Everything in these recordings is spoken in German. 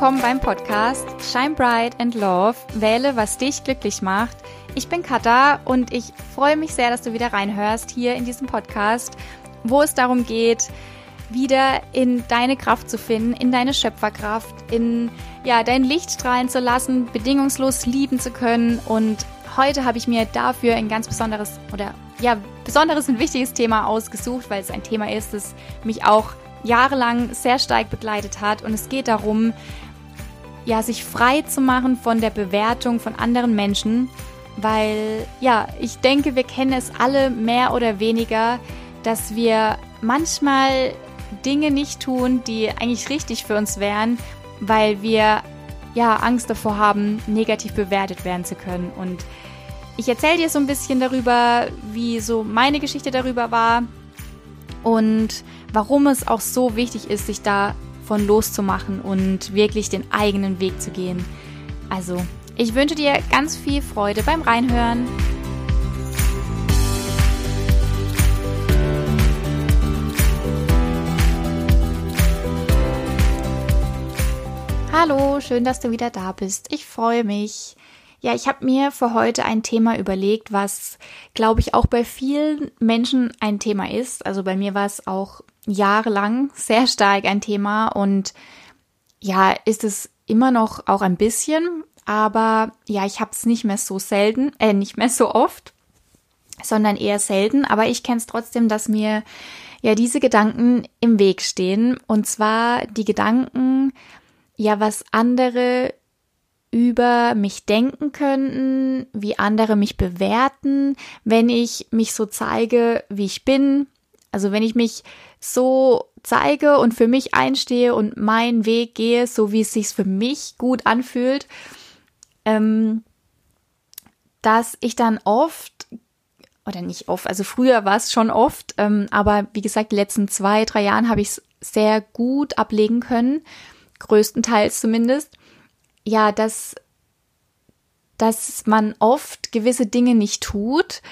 Willkommen beim Podcast Shine Bright and Love. Wähle, was dich glücklich macht. Ich bin Katha und ich freue mich sehr, dass du wieder reinhörst hier in diesem Podcast, wo es darum geht, wieder in deine Kraft zu finden, in deine Schöpferkraft, in ja, dein Licht strahlen zu lassen, bedingungslos lieben zu können. Und heute habe ich mir dafür ein ganz besonderes oder ja, besonderes und wichtiges Thema ausgesucht, weil es ein Thema ist, das mich auch jahrelang sehr stark begleitet hat. Und es geht darum, ja, sich frei zu machen von der Bewertung von anderen Menschen, weil ja, ich denke, wir kennen es alle mehr oder weniger, dass wir manchmal Dinge nicht tun, die eigentlich richtig für uns wären, weil wir ja Angst davor haben, negativ bewertet werden zu können. Und ich erzähle dir so ein bisschen darüber, wie so meine Geschichte darüber war und warum es auch so wichtig ist, sich davon loszumachen und wirklich den eigenen Weg zu gehen. Also, ich wünsche dir ganz viel Freude beim Reinhören. Hallo, schön, dass du wieder da bist. Ich freue mich. Ja, ich habe mir für heute ein Thema überlegt, was, glaube ich, auch bei vielen Menschen ein Thema ist. Also bei mir war es auch jahrelang sehr stark ein Thema und ja, ist es immer noch auch ein bisschen, aber ja, ich habe es nicht mehr so selten, äh, nicht mehr so oft, sondern eher selten, aber ich kenne es trotzdem, dass mir ja diese Gedanken im Weg stehen und zwar die Gedanken, ja, was andere über mich denken könnten, wie andere mich bewerten, wenn ich mich so zeige, wie ich bin. Also wenn ich mich so zeige und für mich einstehe und meinen Weg gehe, so wie es sich für mich gut anfühlt, ähm, dass ich dann oft oder nicht oft, also früher war es schon oft, ähm, aber wie gesagt, die letzten zwei, drei Jahren habe ich es sehr gut ablegen können, größtenteils zumindest, ja, dass, dass man oft gewisse Dinge nicht tut,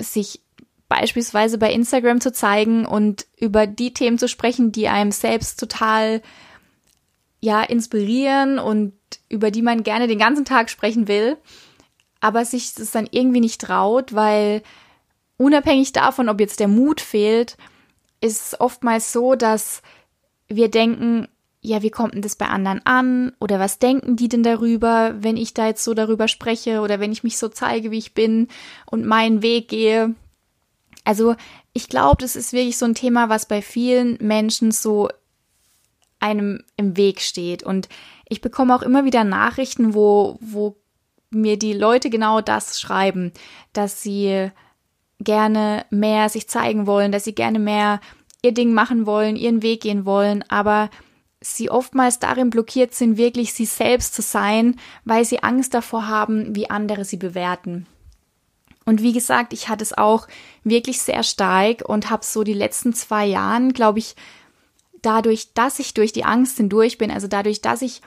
sich beispielsweise bei Instagram zu zeigen und über die Themen zu sprechen, die einem selbst total ja inspirieren und über die man gerne den ganzen Tag sprechen will, aber sich das dann irgendwie nicht traut, weil unabhängig davon, ob jetzt der Mut fehlt, ist es oftmals so, dass wir denken, ja, wie kommt denn das bei anderen an? Oder was denken die denn darüber, wenn ich da jetzt so darüber spreche oder wenn ich mich so zeige, wie ich bin und meinen Weg gehe? Also ich glaube, das ist wirklich so ein Thema, was bei vielen Menschen so einem im Weg steht. Und ich bekomme auch immer wieder Nachrichten, wo, wo mir die Leute genau das schreiben, dass sie gerne mehr sich zeigen wollen, dass sie gerne mehr ihr Ding machen wollen, ihren Weg gehen wollen, aber sie oftmals darin blockiert sind, wirklich sie selbst zu sein, weil sie Angst davor haben, wie andere sie bewerten. Und wie gesagt, ich hatte es auch wirklich sehr stark und habe so die letzten zwei Jahren, glaube ich, dadurch, dass ich durch die Angst hindurch bin, also dadurch, dass ich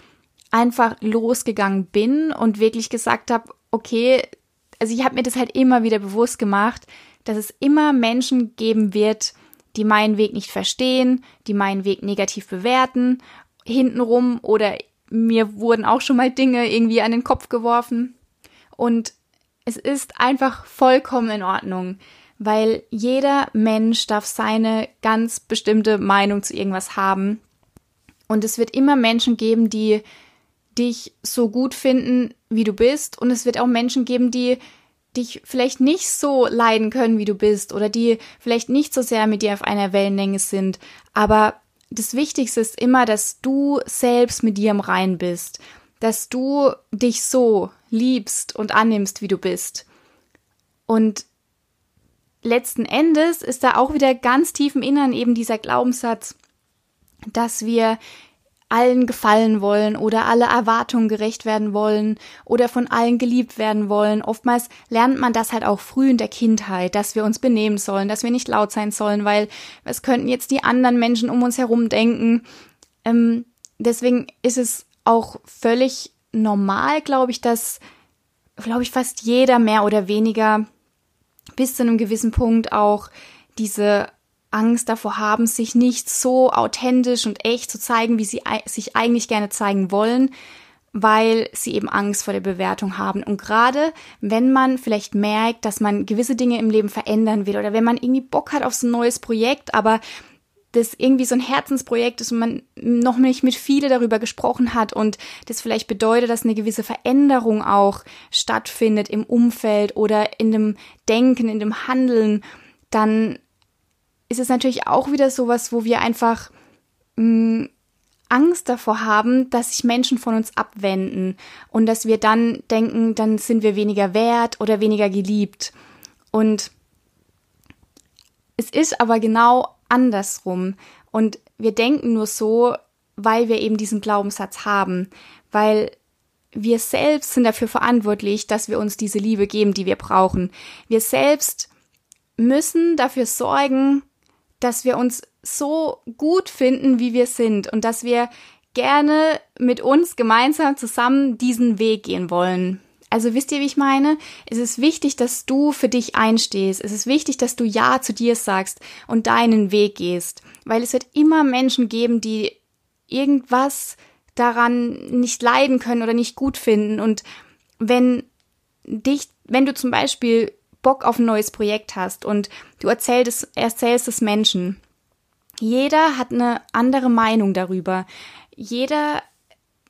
einfach losgegangen bin und wirklich gesagt habe, okay, also ich habe mir das halt immer wieder bewusst gemacht, dass es immer Menschen geben wird, die meinen Weg nicht verstehen, die meinen Weg negativ bewerten, hintenrum oder mir wurden auch schon mal Dinge irgendwie an den Kopf geworfen. Und es ist einfach vollkommen in Ordnung, weil jeder Mensch darf seine ganz bestimmte Meinung zu irgendwas haben. Und es wird immer Menschen geben, die dich so gut finden, wie du bist. Und es wird auch Menschen geben, die dich vielleicht nicht so leiden können, wie du bist oder die vielleicht nicht so sehr mit dir auf einer Wellenlänge sind. Aber das Wichtigste ist immer, dass du selbst mit dir im Rein bist, dass du dich so liebst und annimmst, wie du bist. Und letzten Endes ist da auch wieder ganz tief im Innern eben dieser Glaubenssatz, dass wir allen gefallen wollen oder alle Erwartungen gerecht werden wollen oder von allen geliebt werden wollen. Oftmals lernt man das halt auch früh in der Kindheit, dass wir uns benehmen sollen, dass wir nicht laut sein sollen, weil was könnten jetzt die anderen Menschen um uns herum denken. Ähm, deswegen ist es auch völlig normal, glaube ich, dass, glaube ich, fast jeder mehr oder weniger bis zu einem gewissen Punkt auch diese Angst davor haben, sich nicht so authentisch und echt zu zeigen, wie sie sich eigentlich gerne zeigen wollen, weil sie eben Angst vor der Bewertung haben. Und gerade wenn man vielleicht merkt, dass man gewisse Dinge im Leben verändern will oder wenn man irgendwie Bock hat auf so ein neues Projekt, aber das irgendwie so ein Herzensprojekt ist und man noch nicht mit viele darüber gesprochen hat und das vielleicht bedeutet, dass eine gewisse Veränderung auch stattfindet im Umfeld oder in dem Denken, in dem Handeln, dann ist es natürlich auch wieder sowas, wo wir einfach mh, mm, Angst davor haben, dass sich Menschen von uns abwenden und dass wir dann denken, dann sind wir weniger wert oder weniger geliebt. Und es ist aber genau andersrum. Und wir denken nur so, weil wir eben diesen Glaubenssatz haben, weil wir selbst sind dafür verantwortlich, dass wir uns diese Liebe geben, die wir brauchen. Wir selbst müssen dafür sorgen, dass wir uns so gut finden, wie wir sind und dass wir gerne mit uns gemeinsam zusammen diesen Weg gehen wollen. Also wisst ihr, wie ich meine? Es ist wichtig, dass du für dich einstehst. Es ist wichtig, dass du Ja zu dir sagst und deinen Weg gehst. Weil es wird immer Menschen geben, die irgendwas daran nicht leiden können oder nicht gut finden. Und wenn dich, wenn du zum Beispiel Bock auf ein neues Projekt hast und du erzählst, erzählst es Menschen, jeder hat eine andere Meinung darüber. Jeder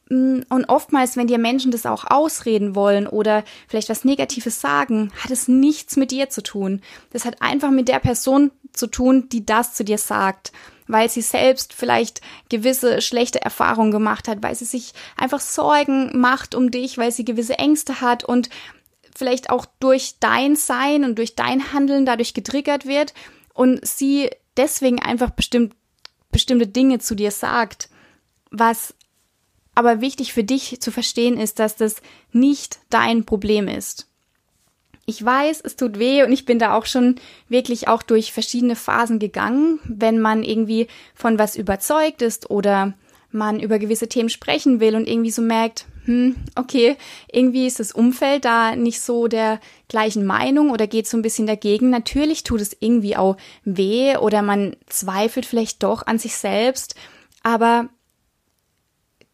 und oftmals, wenn dir Menschen das auch ausreden wollen oder vielleicht was Negatives sagen, hat es nichts mit dir zu tun. Das hat einfach mit der Person zu tun, die das zu dir sagt, weil sie selbst vielleicht gewisse schlechte Erfahrungen gemacht hat, weil sie sich einfach Sorgen macht um dich, weil sie gewisse Ängste hat und vielleicht auch durch dein Sein und durch dein Handeln dadurch getriggert wird und sie deswegen einfach bestimmt, bestimmte Dinge zu dir sagt, was aber wichtig für dich zu verstehen ist, dass das nicht dein Problem ist. Ich weiß, es tut weh und ich bin da auch schon wirklich auch durch verschiedene Phasen gegangen, wenn man irgendwie von was überzeugt ist oder man über gewisse Themen sprechen will und irgendwie so merkt, hm, okay, irgendwie ist das Umfeld da nicht so der gleichen Meinung oder geht so ein bisschen dagegen. Natürlich tut es irgendwie auch weh oder man zweifelt vielleicht doch an sich selbst, aber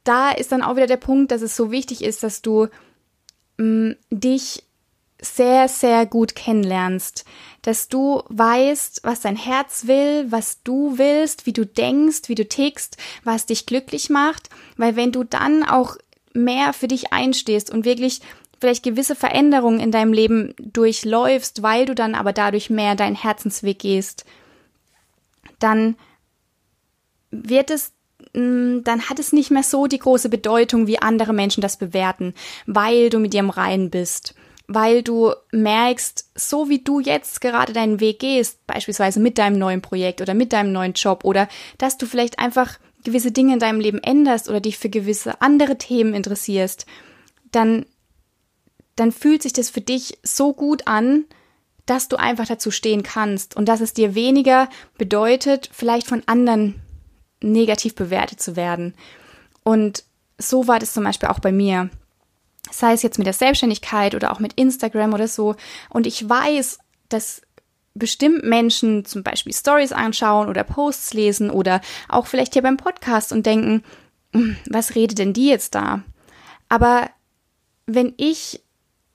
da ist dann auch wieder der Punkt, dass es so wichtig ist, dass du mh, mm, dich sehr, sehr gut kennenlernst, dass du weißt, was dein Herz will, was du willst, wie du denkst, wie du tickst, was dich glücklich macht, weil wenn du dann auch mehr für dich einstehst und wirklich vielleicht gewisse Veränderungen in deinem Leben durchläufst, weil du dann aber dadurch mehr deinen Herzensweg gehst, dann wird es dann hat es nicht mehr so die große Bedeutung, wie andere Menschen das bewerten, weil du mit dir im Reinen bist, weil du merkst, so wie du jetzt gerade deinen Weg gehst, beispielsweise mit deinem neuen Projekt oder mit deinem neuen Job oder dass du vielleicht einfach gewisse Dinge in deinem Leben änderst oder dich für gewisse andere Themen interessierst, dann, dann fühlt sich das für dich so gut an, dass du einfach dazu stehen kannst und dass es dir weniger bedeutet, vielleicht von anderen negativ bewertet zu werden. Und so war das zum Beispiel auch bei mir. Sei es jetzt mit der Selbstständigkeit oder auch mit Instagram oder so. Und ich weiß, dass bestimmt Menschen zum Beispiel Stories anschauen oder Posts lesen oder auch vielleicht hier beim Podcast und denken, hm, was redet denn die jetzt da? Aber wenn ich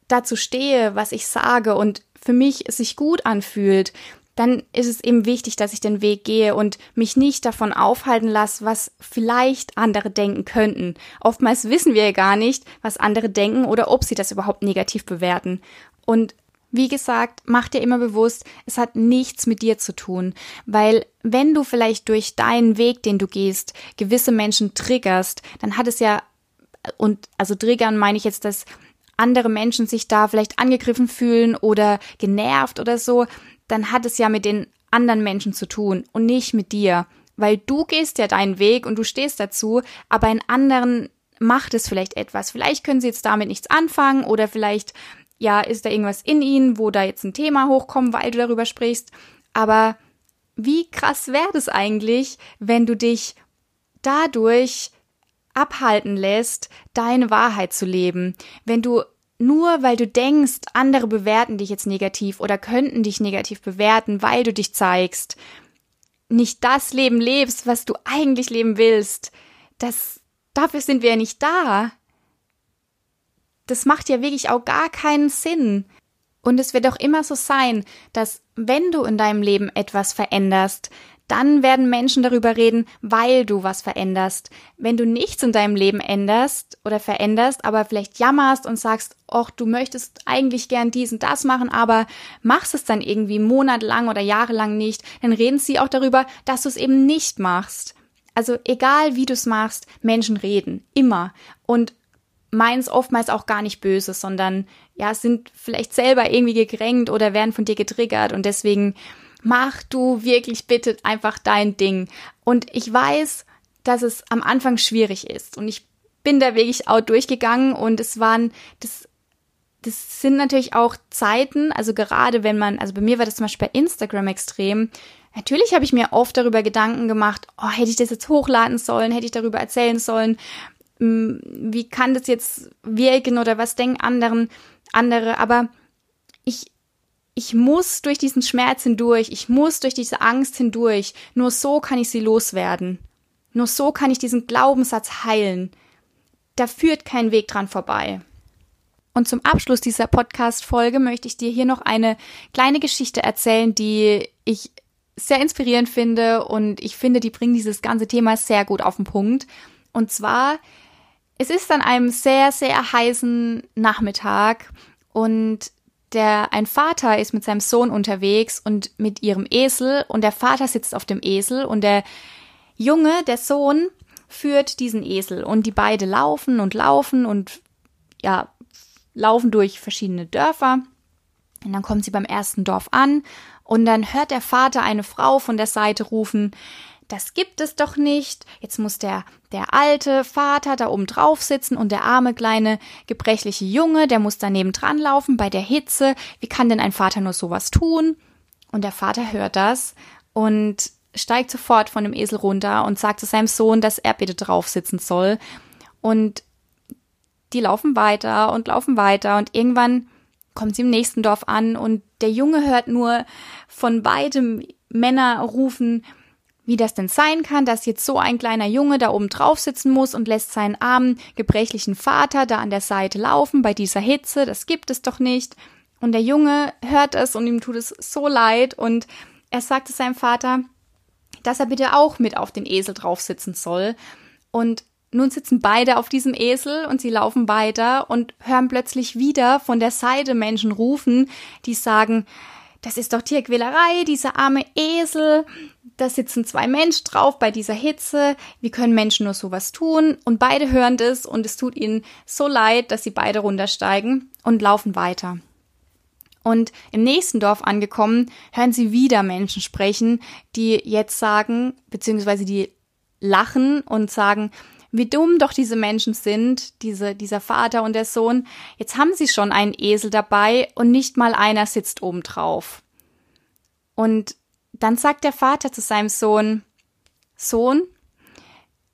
dazu stehe, was ich sage und für mich es sich gut anfühlt, dann ist es eben wichtig, dass ich den Weg gehe und mich nicht davon aufhalten lasse, was vielleicht andere denken könnten. Oftmals wissen wir ja gar nicht, was andere denken oder ob sie das überhaupt negativ bewerten. Und wie gesagt, mach dir immer bewusst, es hat nichts mit dir zu tun, weil wenn du vielleicht durch deinen Weg, den du gehst, gewisse Menschen triggerst, dann hat es ja, und also triggern meine ich jetzt, dass andere Menschen sich da vielleicht angegriffen fühlen oder genervt oder so, dann hat es ja mit den anderen Menschen zu tun und nicht mit dir. Weil du gehst ja deinen Weg und du stehst dazu, aber in anderen macht es vielleicht etwas. Vielleicht können sie jetzt damit nichts anfangen oder vielleicht, ja, ist da irgendwas in ihnen, wo da jetzt ein Thema hochkommt, weil du darüber sprichst. Aber wie krass wäre das eigentlich, wenn du dich dadurch abhalten lässt, deine Wahrheit zu leben, wenn du nur weil du denkst, andere bewerten dich jetzt negativ oder könnten dich negativ bewerten, weil du dich zeigst, nicht das Leben lebst, was du eigentlich leben willst, das, dafür sind wir ja nicht da. Das macht ja wirklich auch gar keinen Sinn. Und es wird auch immer so sein, dass wenn du in deinem Leben etwas veränderst, dann werden Menschen darüber reden, weil du was veränderst. Wenn du nichts in deinem Leben änderst oder veränderst, aber vielleicht jammerst und sagst, ach, du möchtest eigentlich gern dies und das machen, aber machst es dann irgendwie monatelang oder jahrelang nicht, dann reden sie auch darüber, dass du es eben nicht machst. Also egal wie du es machst, Menschen reden. Immer. Und meins oftmals auch gar nicht böse, sondern ja, sind vielleicht selber irgendwie gekränkt oder werden von dir getriggert und deswegen mach du wirklich bitte einfach dein Ding. Und ich weiß, dass es am Anfang schwierig ist. Und ich bin da wirklich auch durchgegangen und es waren, das, das sind natürlich auch Zeiten, also gerade wenn man, also bei mir war das zum Beispiel bei Instagram extrem. Natürlich habe ich mir oft darüber Gedanken gemacht, oh, hätte ich das jetzt hochladen sollen, hätte ich darüber erzählen sollen, hm, wie kann das jetzt wirken oder was denken anderen, andere, aber ich, ich muss durch diesen Schmerz hindurch, ich muss durch diese Angst hindurch. Nur so kann ich sie loswerden. Nur so kann ich diesen Glaubenssatz heilen. Da führt kein Weg dran vorbei. Und zum Abschluss dieser Podcast-Folge möchte ich dir hier noch eine kleine Geschichte erzählen, die ich sehr inspirierend finde und ich finde, die bringt dieses ganze Thema sehr gut auf den Punkt. Und zwar, es ist an einem sehr, sehr heißen Nachmittag und der ein Vater ist mit seinem Sohn unterwegs und mit ihrem Esel und der Vater sitzt auf dem Esel und der Junge, der Sohn, führt diesen Esel und die beide laufen und laufen und ja, laufen durch verschiedene Dörfer. Und dann kommen sie beim ersten Dorf an und dann hört der Vater eine Frau von der Seite rufen, das gibt es doch nicht. Jetzt muss der, der alte Vater da oben drauf sitzen und der arme kleine gebrechliche Junge, der muss daneben dran laufen bei der Hitze. Wie kann denn ein Vater nur sowas tun? Und der Vater hört das und steigt sofort von dem Esel runter und sagt zu seinem Sohn, dass er bitte drauf sitzen soll. Und die laufen weiter und laufen weiter und irgendwann kommt sie im nächsten Dorf an und der Junge hört nur von beidem Männer rufen, wie das denn sein kann, dass jetzt so ein kleiner Junge da oben drauf sitzen muss und lässt seinen armen, gebrechlichen Vater da an der Seite laufen bei dieser Hitze, das gibt es doch nicht. Und der Junge hört es und ihm tut es so leid und er sagte seinem Vater, dass er bitte auch mit auf den Esel drauf sitzen soll. Und nun sitzen beide auf diesem Esel und sie laufen weiter und hören plötzlich wieder von der Seite Menschen rufen, die sagen, das ist doch Tierquälerei, dieser arme Esel, da sitzen zwei Menschen drauf bei dieser Hitze, wie können Menschen nur sowas tun? Und beide hören das und es tut ihnen so leid, dass sie beide runtersteigen und laufen weiter. Und im nächsten Dorf angekommen, hören sie wieder Menschen sprechen, die jetzt sagen, beziehungsweise die lachen und sagen, wie dumm doch diese Menschen sind, diese, dieser Vater und der Sohn. Jetzt haben sie schon einen Esel dabei und nicht mal einer sitzt oben drauf. Und dann sagt der Vater zu seinem Sohn, Sohn,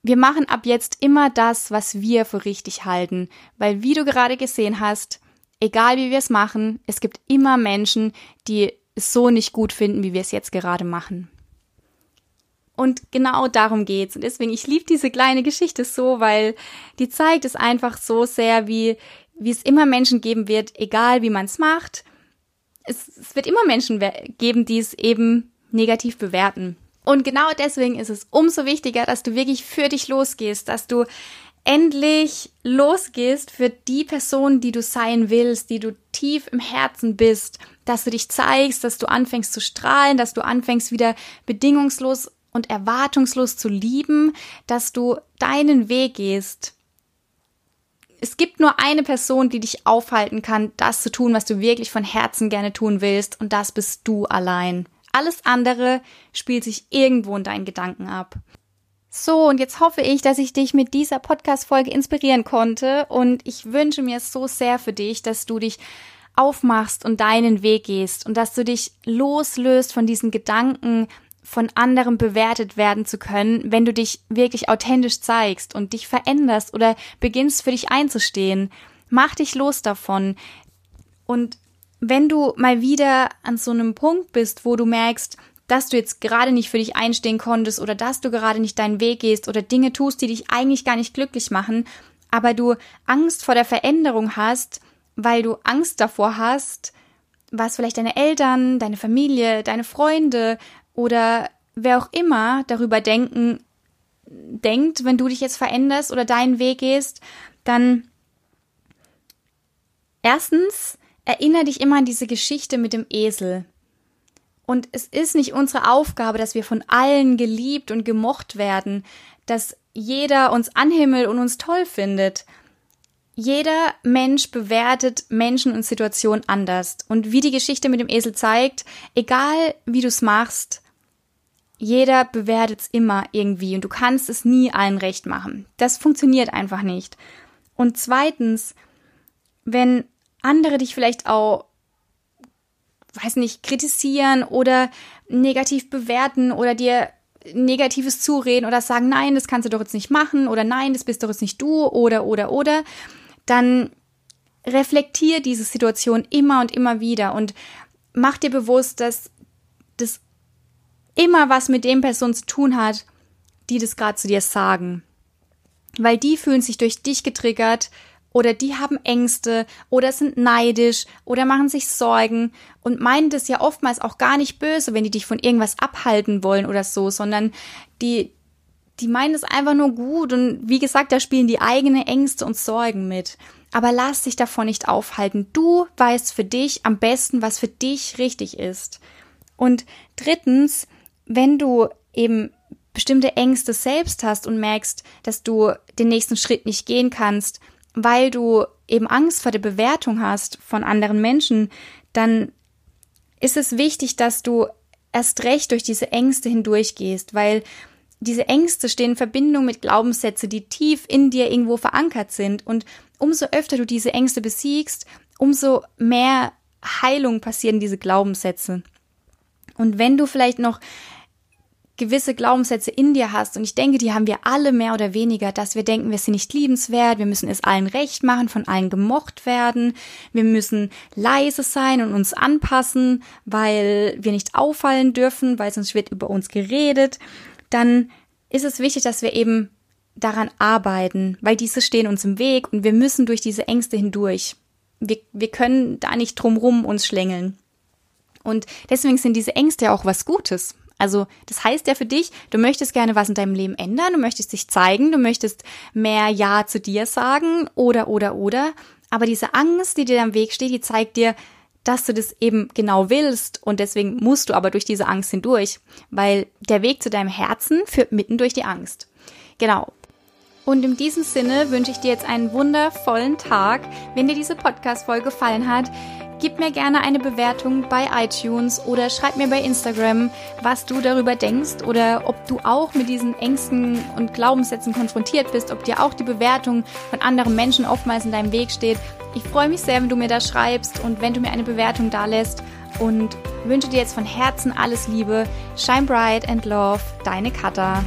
wir machen ab jetzt immer das, was wir für richtig halten, weil wie du gerade gesehen hast, egal wie wir es machen, es gibt immer Menschen, die es so nicht gut finden, wie wir es jetzt gerade machen. Und genau darum geht's. Und deswegen, ich liebe diese kleine Geschichte so, weil die zeigt es einfach so sehr, wie, wie es immer Menschen geben wird, egal wie man es macht. Es, es wird immer Menschen geben, die es eben negativ bewerten. Und genau deswegen ist es umso wichtiger, dass du wirklich für dich losgehst, dass du endlich losgehst für die Person, die du sein willst, die du tief im Herzen bist, dass du dich zeigst, dass du anfängst zu strahlen, dass du anfängst wieder bedingungslos und erwartungslos zu lieben, dass du deinen Weg gehst. Es gibt nur eine Person, die dich aufhalten kann, das zu tun, was du wirklich von Herzen gerne tun willst, und das bist du allein. Alles andere spielt sich irgendwo in deinen Gedanken ab. So, und jetzt hoffe ich, dass ich dich mit dieser Podcast-Folge inspirieren konnte und ich wünsche mir so sehr für dich, dass du dich aufmachst und deinen Weg gehst und dass du dich loslöst von diesen Gedanken, von anderen bewertet werden zu können, wenn du dich wirklich authentisch zeigst und dich veränderst oder beginnst für dich einzustehen. Mach dich los davon. Und wenn du mal wieder an so einem Punkt bist, wo du merkst, dass du jetzt gerade nicht für dich einstehen konntest oder dass du gerade nicht deinen Weg gehst oder Dinge tust, die dich eigentlich gar nicht glücklich machen, aber du Angst vor der Veränderung hast, weil du Angst davor hast, was vielleicht deine Eltern, deine Familie, deine Freunde oder wer auch immer darüber denken, denkt, wenn du dich jetzt veränderst oder deinen Weg gehst, dann erstens erinnere dich immer an diese Geschichte mit dem Esel. Und es ist nicht unsere Aufgabe, dass wir von allen geliebt und gemocht werden, dass jeder uns anhimmelt und uns toll findet. Jeder Mensch bewertet Menschen und Situationen anders. Und wie die Geschichte mit dem Esel zeigt, egal wie du es machst, jeder bewertet es immer irgendwie und du kannst es nie allen recht machen. Das funktioniert einfach nicht. Und zweitens, wenn andere dich vielleicht auch, weiß nicht, kritisieren oder negativ bewerten oder dir Negatives zureden oder sagen, nein, das kannst du doch jetzt nicht machen oder nein, das bist doch jetzt nicht du oder oder oder, dann reflektier diese Situation immer und immer wieder und mach dir bewusst, dass das immer was mit dem Person zu tun hat, die das gerade zu dir sagen. Weil die fühlen sich durch dich getriggert oder die haben Ängste oder sind neidisch oder machen sich Sorgen und meinen das ja oftmals auch gar nicht böse, wenn die dich von irgendwas abhalten wollen oder so, sondern die, die meinen es einfach nur gut und wie gesagt, da spielen die eigenen Ängste und Sorgen mit. Aber lass dich davon nicht aufhalten. Du weißt für dich am besten, was für dich richtig ist. Und drittens, wenn du eben bestimmte Ängste selbst hast und merkst, dass du den nächsten Schritt nicht gehen kannst, weil du eben Angst vor der Bewertung hast von anderen Menschen, dann ist es wichtig, dass du erst recht durch diese Ängste hindurchgehst, weil diese Ängste stehen in Verbindung mit Glaubenssätze, die tief in dir irgendwo verankert sind. Und umso öfter du diese Ängste besiegst, umso mehr Heilung passieren diese Glaubenssätze. Und wenn du vielleicht noch gewisse Glaubenssätze in dir hast, und ich denke, die haben wir alle mehr oder weniger, dass wir denken, wir sind nicht liebenswert, wir müssen es allen recht machen, von allen gemocht werden, wir müssen leise sein und uns anpassen, weil wir nicht auffallen dürfen, weil sonst wird über uns geredet, dann ist es wichtig, dass wir eben daran arbeiten, weil diese stehen uns im Weg und wir müssen durch diese Ängste hindurch. Wir, wir können da nicht drumrum uns schlängeln. Und deswegen sind diese Ängste ja auch was Gutes. Also das heißt ja für dich, du möchtest gerne was in deinem Leben ändern, du möchtest dich zeigen, du möchtest mehr Ja zu dir sagen oder oder oder. Aber diese Angst, die dir am Weg steht, die zeigt dir, dass du das eben genau willst und deswegen musst du aber durch diese Angst hindurch, weil der Weg zu deinem Herzen führt mitten durch die Angst. Genau. Und in diesem Sinne wünsche ich dir jetzt einen wundervollen Tag. Wenn dir diese Podcast-Folge gefallen hat, Gib mir gerne eine Bewertung bei iTunes oder schreib mir bei Instagram, was du darüber denkst oder ob du auch mit diesen Ängsten und Glaubenssätzen konfrontiert bist, ob dir auch die Bewertung von anderen Menschen oftmals in deinem Weg steht. Ich freue mich sehr, wenn du mir das schreibst und wenn du mir eine Bewertung da lässt und wünsche dir jetzt von Herzen alles Liebe. Shine bright and love, deine Katha.